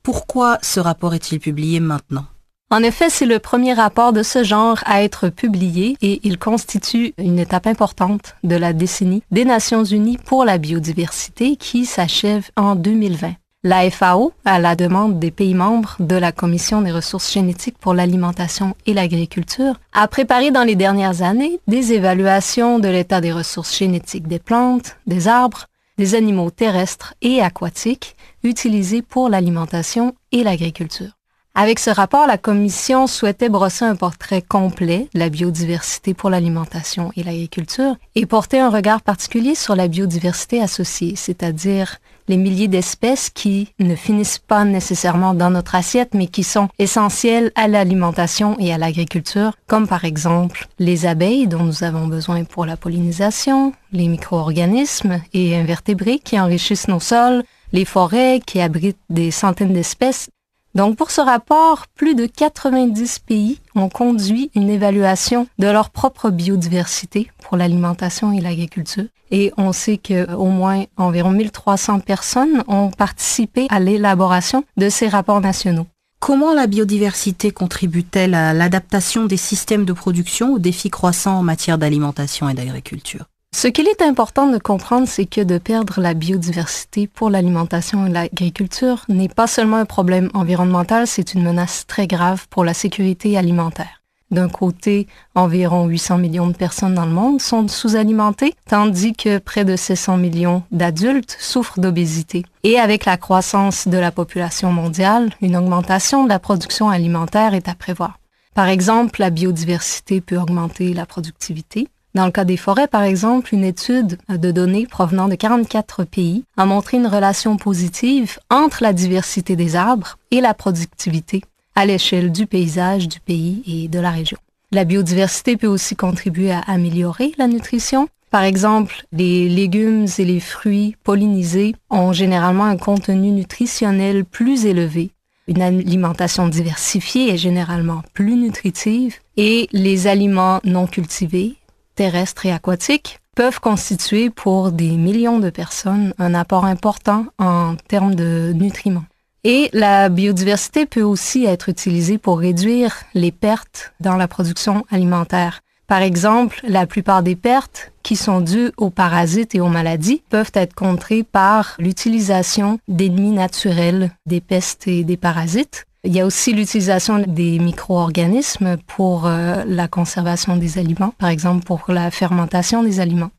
Pourquoi ce rapport est-il publié maintenant? En effet, c'est le premier rapport de ce genre à être publié et il constitue une étape importante de la décennie des Nations Unies pour la biodiversité qui s'achève en 2020. La FAO, à la demande des pays membres de la Commission des ressources génétiques pour l'alimentation et l'agriculture, a préparé dans les dernières années des évaluations de l'état des ressources génétiques des plantes, des arbres, des animaux terrestres et aquatiques utilisés pour l'alimentation et l'agriculture. Avec ce rapport, la Commission souhaitait brosser un portrait complet de la biodiversité pour l'alimentation et l'agriculture et porter un regard particulier sur la biodiversité associée, c'est-à-dire les milliers d'espèces qui ne finissent pas nécessairement dans notre assiette, mais qui sont essentielles à l'alimentation et à l'agriculture, comme par exemple les abeilles dont nous avons besoin pour la pollinisation, les micro-organismes et invertébrés qui enrichissent nos sols, les forêts qui abritent des centaines d'espèces donc pour ce rapport, plus de 90 pays ont conduit une évaluation de leur propre biodiversité pour l'alimentation et l'agriculture. Et on sait qu'au moins environ 1300 personnes ont participé à l'élaboration de ces rapports nationaux. Comment la biodiversité contribue-t-elle à l'adaptation des systèmes de production aux défis croissants en matière d'alimentation et d'agriculture? Ce qu'il est important de comprendre, c'est que de perdre la biodiversité pour l'alimentation et l'agriculture n'est pas seulement un problème environnemental, c'est une menace très grave pour la sécurité alimentaire. D'un côté, environ 800 millions de personnes dans le monde sont sous-alimentées, tandis que près de 600 millions d'adultes souffrent d'obésité. Et avec la croissance de la population mondiale, une augmentation de la production alimentaire est à prévoir. Par exemple, la biodiversité peut augmenter la productivité, dans le cas des forêts, par exemple, une étude de données provenant de 44 pays a montré une relation positive entre la diversité des arbres et la productivité à l'échelle du paysage, du pays et de la région. La biodiversité peut aussi contribuer à améliorer la nutrition. Par exemple, les légumes et les fruits pollinisés ont généralement un contenu nutritionnel plus élevé. Une alimentation diversifiée est généralement plus nutritive et les aliments non cultivés terrestres et aquatiques peuvent constituer pour des millions de personnes un apport important en termes de nutriments. Et la biodiversité peut aussi être utilisée pour réduire les pertes dans la production alimentaire. Par exemple, la plupart des pertes qui sont dues aux parasites et aux maladies peuvent être contrées par l'utilisation d'ennemis naturels des pestes et des parasites il y a aussi l'utilisation des micro-organismes pour euh, la conservation des aliments, par exemple pour la fermentation des aliments.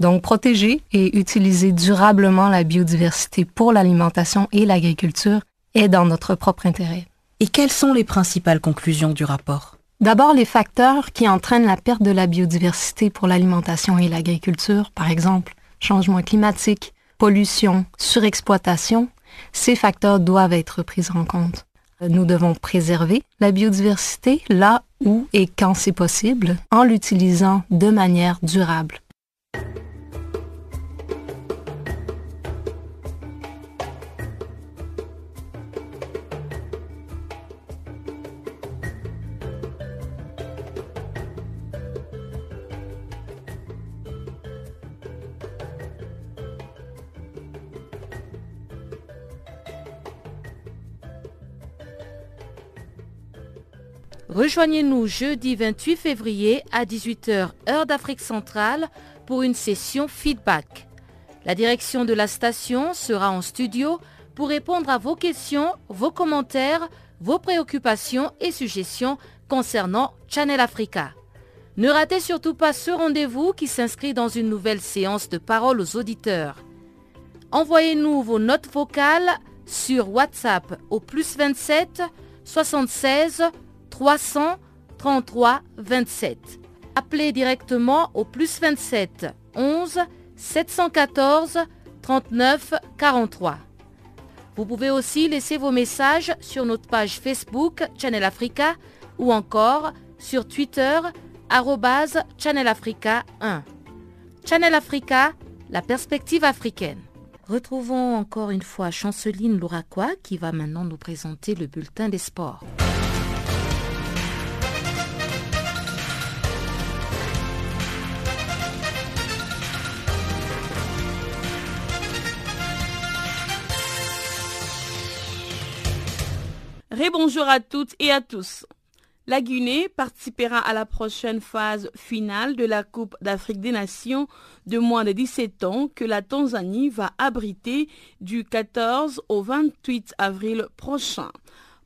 Donc protéger et utiliser durablement la biodiversité pour l'alimentation et l'agriculture est dans notre propre intérêt. Et quelles sont les principales conclusions du rapport? D'abord, les facteurs qui entraînent la perte de la biodiversité pour l'alimentation et l'agriculture, par exemple changement climatique, pollution, surexploitation, ces facteurs doivent être pris en compte. Nous devons préserver la biodiversité là où et quand c'est possible en l'utilisant de manière durable. Rejoignez-nous jeudi 28 février à 18h heure d'Afrique centrale pour une session feedback. La direction de la station sera en studio pour répondre à vos questions, vos commentaires, vos préoccupations et suggestions concernant Channel Africa. Ne ratez surtout pas ce rendez-vous qui s'inscrit dans une nouvelle séance de parole aux auditeurs. Envoyez-nous vos notes vocales sur WhatsApp au plus 27 76 333 27. Appelez directement au plus 27 11 714 39 43. Vous pouvez aussi laisser vos messages sur notre page Facebook Channel Africa ou encore sur Twitter Channel Africa 1. Channel Africa, la perspective africaine. Retrouvons encore une fois Chanceline Louraquois qui va maintenant nous présenter le bulletin des sports. Rébonjour à toutes et à tous. La Guinée participera à la prochaine phase finale de la Coupe d'Afrique des Nations de moins de 17 ans que la Tanzanie va abriter du 14 au 28 avril prochain.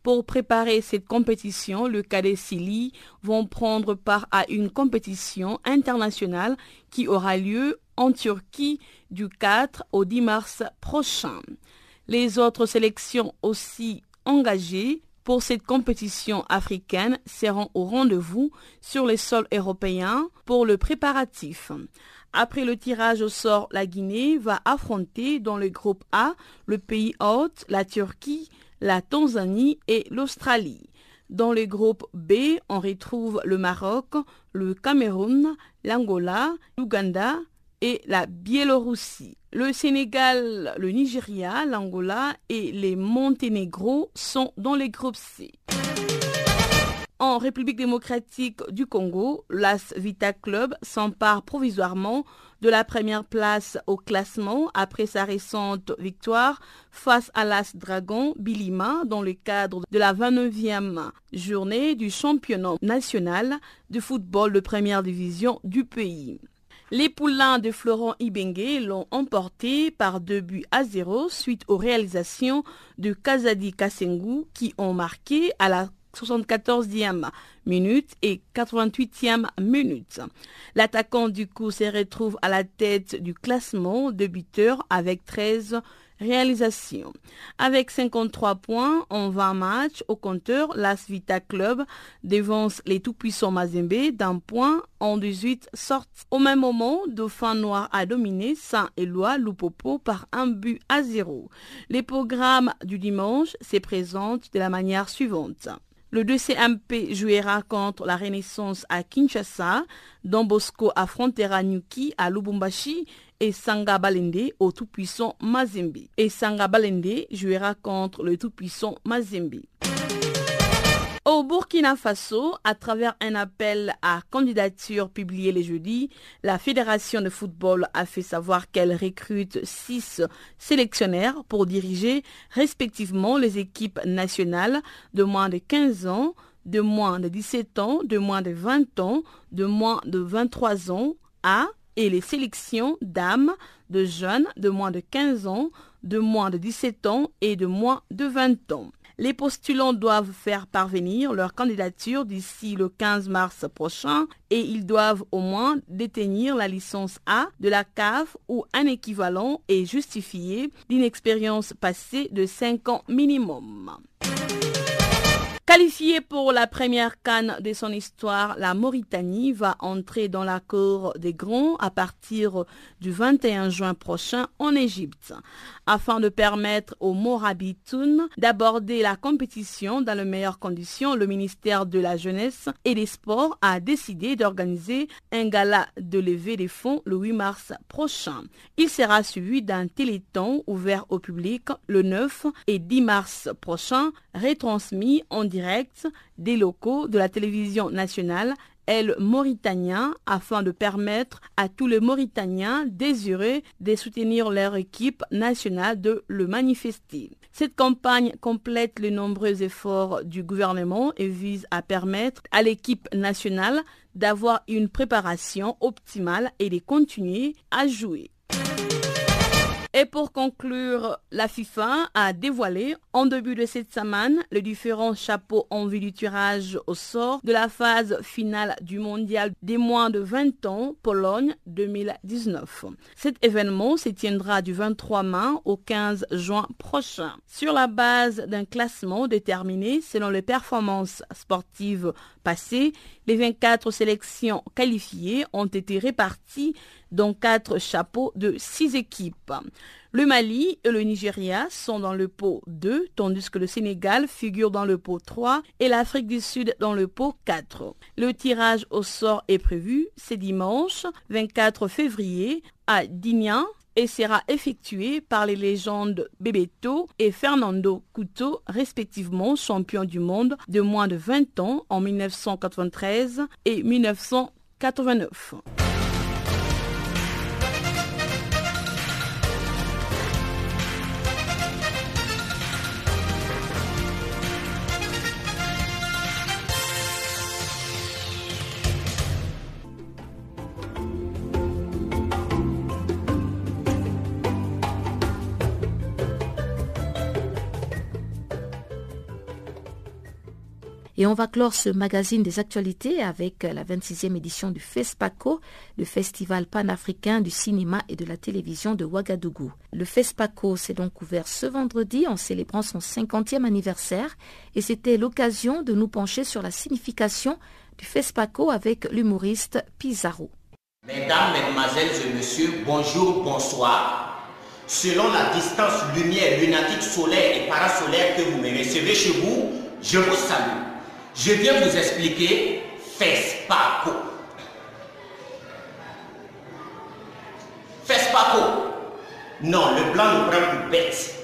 Pour préparer cette compétition, le Cadet Sili vont prendre part à une compétition internationale qui aura lieu en Turquie du 4 au 10 mars prochain. Les autres sélections aussi engagées pour cette compétition africaine seront au rendez-vous sur les sols européens pour le préparatif. Après le tirage au sort, la Guinée va affronter dans le groupe A le pays hôte, la Turquie, la Tanzanie et l'Australie. Dans le groupe B, on retrouve le Maroc, le Cameroun, l'Angola, l'Ouganda, et la Biélorussie. Le Sénégal, le Nigeria, l'Angola et les Monténégro sont dans les groupes C. En République démocratique du Congo, l'As Vita Club s'empare provisoirement de la première place au classement après sa récente victoire face à l'As Dragon Bilima dans le cadre de la 29e journée du championnat national de football de première division du pays. Les poulains de Florent Ibengue l'ont emporté par deux buts à zéro suite aux réalisations de Kazadi Kasengu qui ont marqué à la 74e minute et 88e minute. L'attaquant du coup se retrouve à la tête du classement de buteurs avec 13 réalisation. Avec 53 points en 20 matchs au compteur, l'As Vita Club dévance les tout-puissants Mazembe d'un point en 18 sorties. Au même moment, Dauphin Noir a dominé Saint-Éloi Loupopo par un but à zéro. Les programmes du dimanche se présentent de la manière suivante. Le 2CMP jouera contre la Renaissance à Kinshasa, Don Bosco affrontera Nyuki à Lubumbashi et Sanga Balende au tout-puissant Mazembe. Et Sanga Balende jouera contre le tout-puissant Mazembe. Au Burkina Faso, à travers un appel à candidature publié le jeudi, la Fédération de football a fait savoir qu'elle recrute six sélectionnaires pour diriger respectivement les équipes nationales de moins de 15 ans, de moins de 17 ans, de moins de 20 ans, de moins de 23 ans à et les sélections d'âmes de jeunes de moins de 15 ans, de moins de 17 ans et de moins de 20 ans. Les postulants doivent faire parvenir leur candidature d'ici le 15 mars prochain et ils doivent au moins détenir la licence A de la CAF ou un équivalent et justifier d'une expérience passée de 5 ans minimum. Qualifiée pour la première canne de son histoire, la Mauritanie va entrer dans la cour des grands à partir du 21 juin prochain en Égypte, afin de permettre aux Morabitoun d'aborder la compétition dans les meilleures conditions. Le ministère de la Jeunesse et des Sports a décidé d'organiser un gala de levée des fonds le 8 mars prochain. Il sera suivi d'un téléthon ouvert au public le 9 et 10 mars prochain, retransmis en direct des locaux de la télévision nationale El Mauritanien afin de permettre à tous les Mauritaniens désireux de soutenir leur équipe nationale de le manifester. Cette campagne complète les nombreux efforts du gouvernement et vise à permettre à l'équipe nationale d'avoir une préparation optimale et de continuer à jouer. Et pour conclure, la FIFA a dévoilé en début de cette semaine les différents chapeaux en vue du tirage au sort de la phase finale du mondial des moins de 20 ans Pologne 2019. Cet événement se tiendra du 23 mai au 15 juin prochain. Sur la base d'un classement déterminé selon les performances sportives passées, les 24 sélections qualifiées ont été réparties dans quatre chapeaux de six équipes. Le Mali et le Nigeria sont dans le pot 2, tandis que le Sénégal figure dans le pot 3 et l'Afrique du Sud dans le pot 4. Le tirage au sort est prévu ce dimanche 24 février à Dignan et sera effectué par les légendes Bebeto et Fernando Couto, respectivement champions du monde de moins de 20 ans en 1993 et 1989. Et on va clore ce magazine des actualités avec la 26e édition du FESPACO, le festival panafricain du cinéma et de la télévision de Ouagadougou. Le FESPACO s'est donc ouvert ce vendredi en célébrant son 50e anniversaire et c'était l'occasion de nous pencher sur la signification du FESPACO avec l'humoriste Pizarro. Mesdames, Mesdemoiselles et Messieurs, bonjour, bonsoir. Selon la distance lumière lunatique solaire et parasolaire que vous me recevez chez vous, je vous salue. Je viens vous expliquer FESPACO. FESPACO. Non, le blanc nous prend pour bête.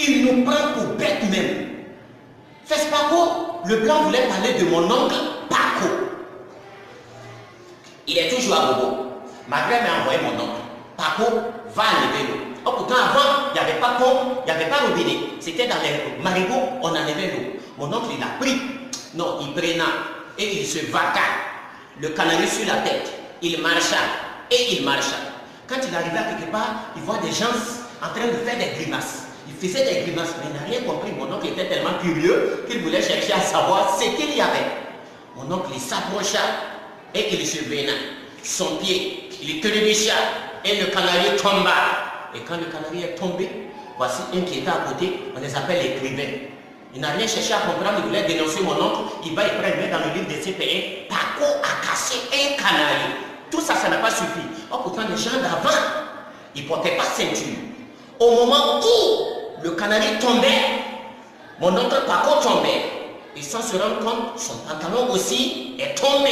Il nous prend pour bête même. FESPACO, le blanc voulait parler de mon oncle Paco. Il est toujours à Bobo. Ma mère m'a envoyé mon oncle. Paco va enlever l'eau. Oh, pourtant, avant, il n'y avait pas pont, il n'y avait pas robinet. C'était dans les marigots, on enlevait l'eau. Mon oncle, il a pris non, il prenait et il se vaqua, le canari sur la tête. Il marcha et il marcha. Quand il arrivait à quelque part, il voit des gens en train de faire des grimaces. Il faisait des grimaces, mais il n'a rien compris. Mon oncle était tellement curieux qu'il voulait chercher à savoir ce qu'il y avait. Mon oncle s'approcha et il se vena. Son pied, il trébucha et le canari tomba. Et quand le canari est tombé, voici un qui était à côté, on les appelle les écrivains. Il n'a rien cherché à comprendre, il voulait dénoncer mon oncle. Il va prendre dans le livre des CPE. Paco a cassé un canari. Tout ça, ça n'a pas suffi. Oh, pourtant, les gens d'avant, ils ne portaient pas ceinture. Au moment où le canari tombait, mon oncle Paco tombait. Et sans se rendre compte, son pantalon aussi est tombé.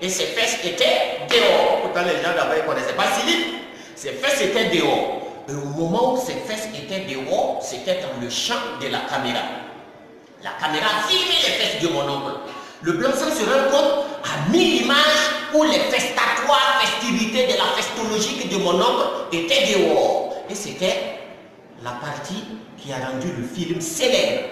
Et ses fesses étaient dehors. Pourtant, les gens d'avant ne connaissaient pas Philippe. Ses fesses étaient dehors. Et au moment où ses fesses étaient dehors, c'était dans le champ de la caméra. La caméra filmait les fesses de mon oncle. Le blanc sans se compte a mis l'image où les festatoires, festivités de la festologie de mon oncle étaient dehors. Et c'était la partie qui a rendu le film célèbre.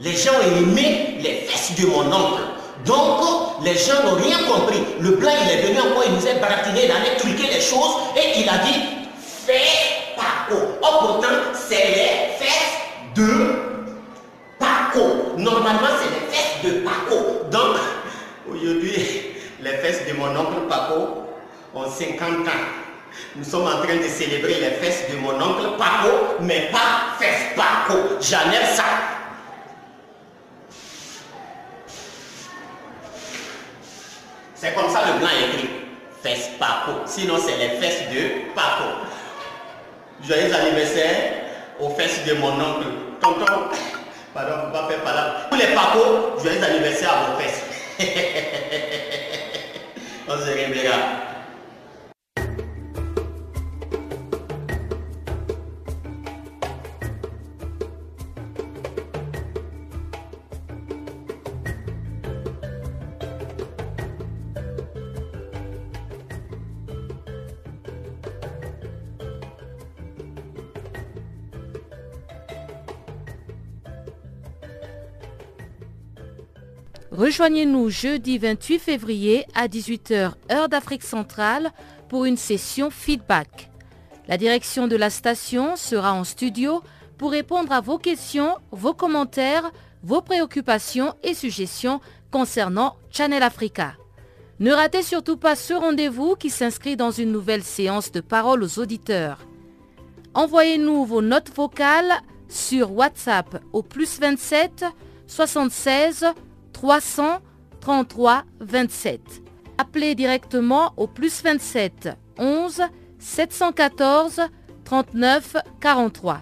Les gens ont les fesses de mon oncle. Donc, les gens n'ont rien compris. Le blanc, il est venu encore, il nous a baratiné, il allait truquer les choses et il a dit Fais pas Oh, pourtant, c'est les fesses de Normalement, c'est les fesses de Paco. Donc, aujourd'hui, les fesses de mon oncle Paco ont 50 ans. Nous sommes en train de célébrer les fesses de mon oncle Paco, mais pas fesses Paco. J'enlève ça. C'est comme ça le blanc écrit. Fesses Paco. Sinon, c'est les fesses de Paco. Joyeux anniversaire aux fesses de mon oncle. Tonton. Pardon, faut pas faire là. Pour les papos, joyeux anniversaire à vos fesses. On se réveillera. Rejoignez-nous jeudi 28 février à 18h heure d'Afrique centrale pour une session feedback. La direction de la station sera en studio pour répondre à vos questions, vos commentaires, vos préoccupations et suggestions concernant Channel Africa. Ne ratez surtout pas ce rendez-vous qui s'inscrit dans une nouvelle séance de parole aux auditeurs. Envoyez-nous vos notes vocales sur WhatsApp au plus 27 76 333 27. Appelez directement au plus 27 11 714 39 43.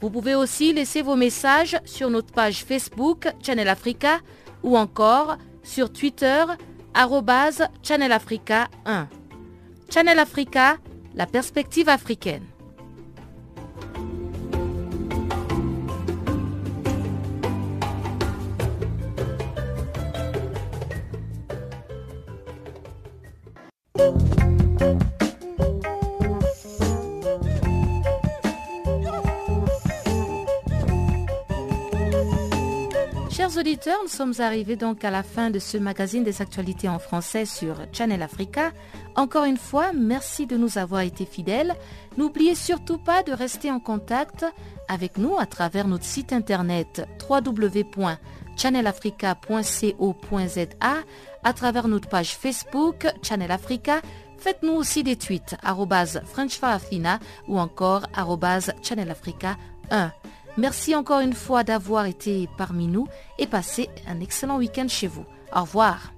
Vous pouvez aussi laisser vos messages sur notre page Facebook Channel Africa ou encore sur Twitter Channel Africa 1. Channel Africa, la perspective africaine. Chers auditeurs, nous sommes arrivés donc à la fin de ce magazine des actualités en français sur Channel Africa. Encore une fois, merci de nous avoir été fidèles. N'oubliez surtout pas de rester en contact avec nous à travers notre site internet www channelafrica.co.za, à travers notre page Facebook Channel Africa. Faites-nous aussi des tweets FrenchFarafina ou encore Channel Africa 1. Merci encore une fois d'avoir été parmi nous et passez un excellent week-end chez vous. Au revoir.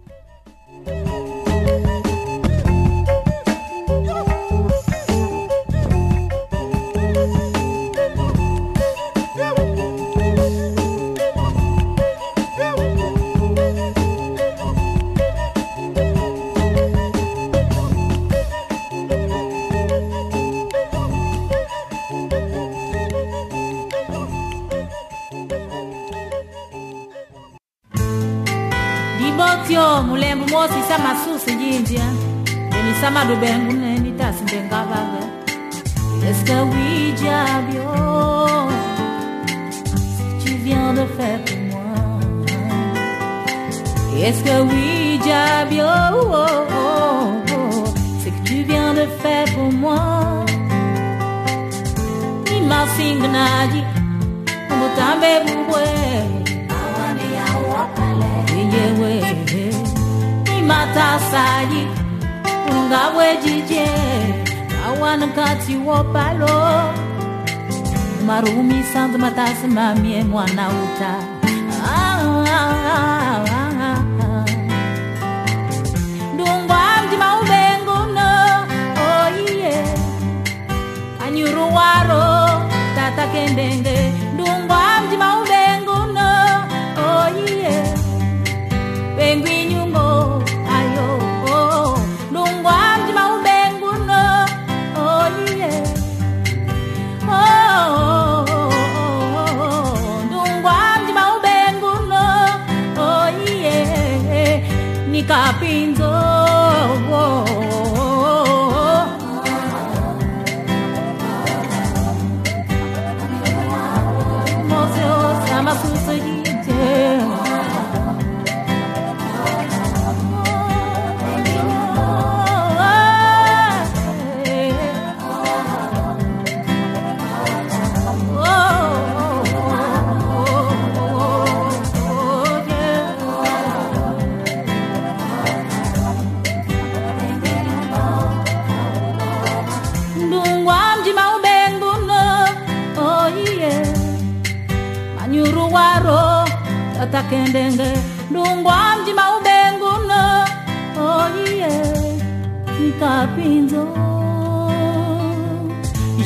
Deni sama do bengu neni tasi benga baga Qu'est-ce que oui diabio. Si tu viens de faire pour moi Qu'est-ce que oui diabio oh, oh, oh, C'est que tu viens de faire pour moi Ima singnadi Mutambe bubwe Awani ya wapale yewe ngawe jije awana kati wopalo. Marumi sand matasi mamie mwana uta. Ndungwamdi oh yeah, anyuruwaro tata kendenge ndungwa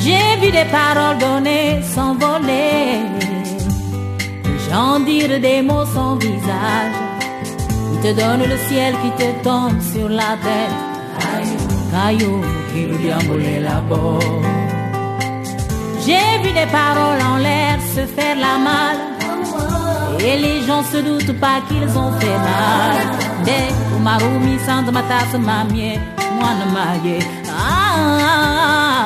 j'ai vu des paroles données s'envoler. Gens dire des mots sans visage. Ils te donnent le ciel qui te tombe sur la tête. Caillou qui là-bas j'ai vu des paroles en l'air se faire la malle et les gens se doutent pas qu'ils ont fait mal. Des umarumi sans matas mamie, moi ne maille. Ah, ah, ah,